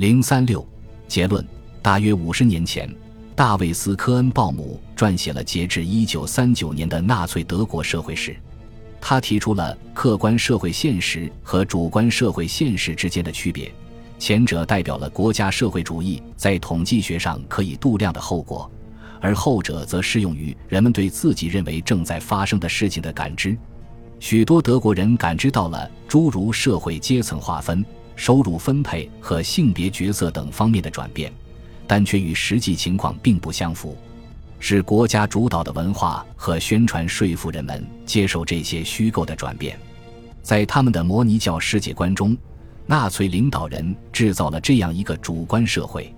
零三六结论：大约五十年前，大卫斯科恩鲍姆撰写了截至一九三九年的纳粹德国社会史。他提出了客观社会现实和主观社会现实之间的区别，前者代表了国家社会主义在统计学上可以度量的后果，而后者则适用于人们对自己认为正在发生的事情的感知。许多德国人感知到了诸如社会阶层划分、收入分配和性别角色等方面的转变，但却与实际情况并不相符。是国家主导的文化和宣传说服人们接受这些虚构的转变，在他们的摩尼教世界观中，纳粹领导人制造了这样一个主观社会：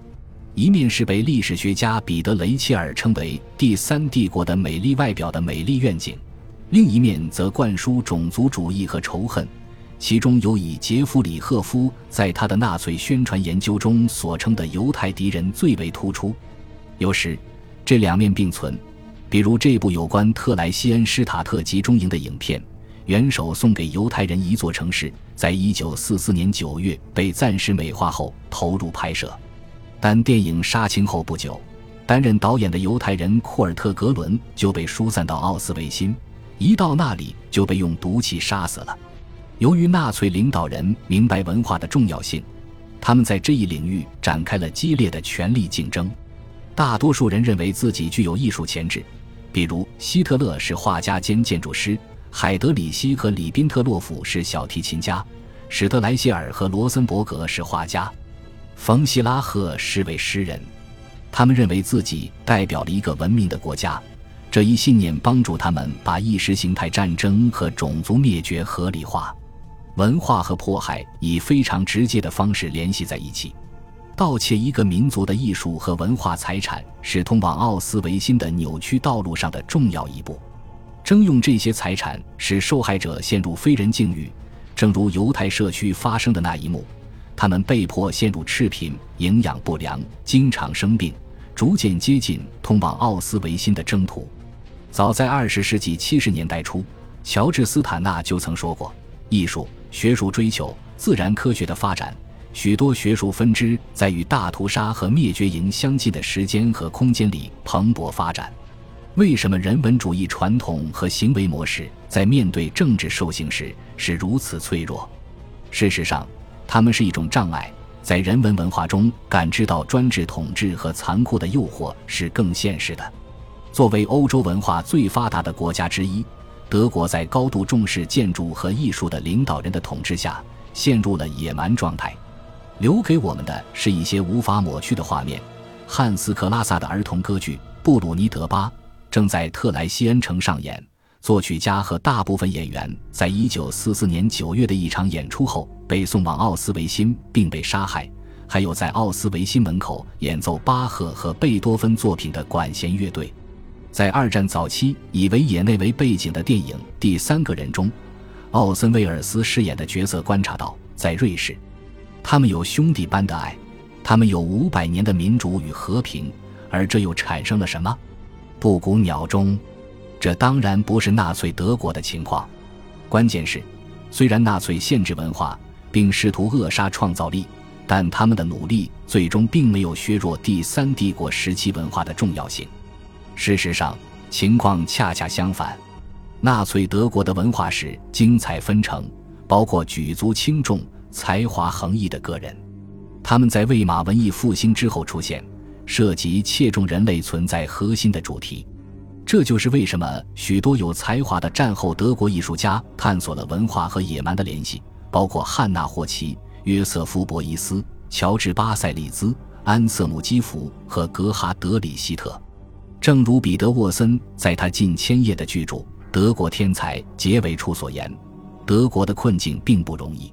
一面是被历史学家彼得·雷切尔称为“第三帝国”的美丽外表的美丽愿景，另一面则灌输种族主义和仇恨，其中有以杰弗里·赫夫在他的纳粹宣传研究中所称的犹太敌人最为突出，有时。这两面并存，比如这部有关特莱西恩施塔特集中营的影片《元首送给犹太人一座城市》在一九四四年九月被暂时美化后投入拍摄，但电影杀青后不久，担任导演的犹太人库尔特·格伦就被疏散到奥斯维辛，一到那里就被用毒气杀死了。由于纳粹领导人明白文化的重要性，他们在这一领域展开了激烈的权力竞争。大多数人认为自己具有艺术潜质，比如希特勒是画家兼建筑师，海德里希和里宾特洛甫是小提琴家，史德莱希尔和罗森伯格是画家，冯希拉赫是位诗人。他们认为自己代表了一个文明的国家，这一信念帮助他们把意识形态战争和种族灭绝合理化，文化和迫害以非常直接的方式联系在一起。盗窃一个民族的艺术和文化财产是通往奥斯维辛的扭曲道路上的重要一步。征用这些财产使受害者陷入非人境遇，正如犹太社区发生的那一幕：他们被迫陷入赤贫、营养不良、经常生病，逐渐接近通往奥斯维辛的征途。早在二十世纪七十年代初，乔治斯坦纳就曾说过：“艺术、学术追求、自然科学的发展。”许多学术分支在与大屠杀和灭绝营相近的时间和空间里蓬勃发展。为什么人文主义传统和行为模式在面对政治兽性时是如此脆弱？事实上，它们是一种障碍。在人文文化中，感知到专制统治和残酷的诱惑是更现实的。作为欧洲文化最发达的国家之一，德国在高度重视建筑和艺术的领导人的统治下，陷入了野蛮状态。留给我们的是一些无法抹去的画面。汉斯·克拉萨的儿童歌剧《布鲁尼德巴》正在特莱西恩城上演。作曲家和大部分演员在一九四四年九月的一场演出后被送往奥斯维辛并被杀害。还有在奥斯维辛门口演奏巴赫和贝多芬作品的管弦乐队。在二战早期以维也纳为背景的电影《第三个人》中，奥森威尔斯饰演的角色观察到，在瑞士。他们有兄弟般的爱，他们有五百年的民主与和平，而这又产生了什么？布谷鸟中，这当然不是纳粹德国的情况。关键是，虽然纳粹限制文化并试图扼杀创造力，但他们的努力最终并没有削弱第三帝国时期文化的重要性。事实上，情况恰恰相反。纳粹德国的文化史精彩纷呈，包括举足轻重。才华横溢的个人，他们在魏玛文艺复兴之后出现，涉及切中人类存在核心的主题。这就是为什么许多有才华的战后德国艺术家探索了文化和野蛮的联系，包括汉娜·霍奇、约瑟夫·博伊斯、乔治·巴塞利兹、安瑟姆·基弗和格哈德·里希特。正如彼得·沃森在他近千页的巨著《德国天才》结尾处所言：“德国的困境并不容易。”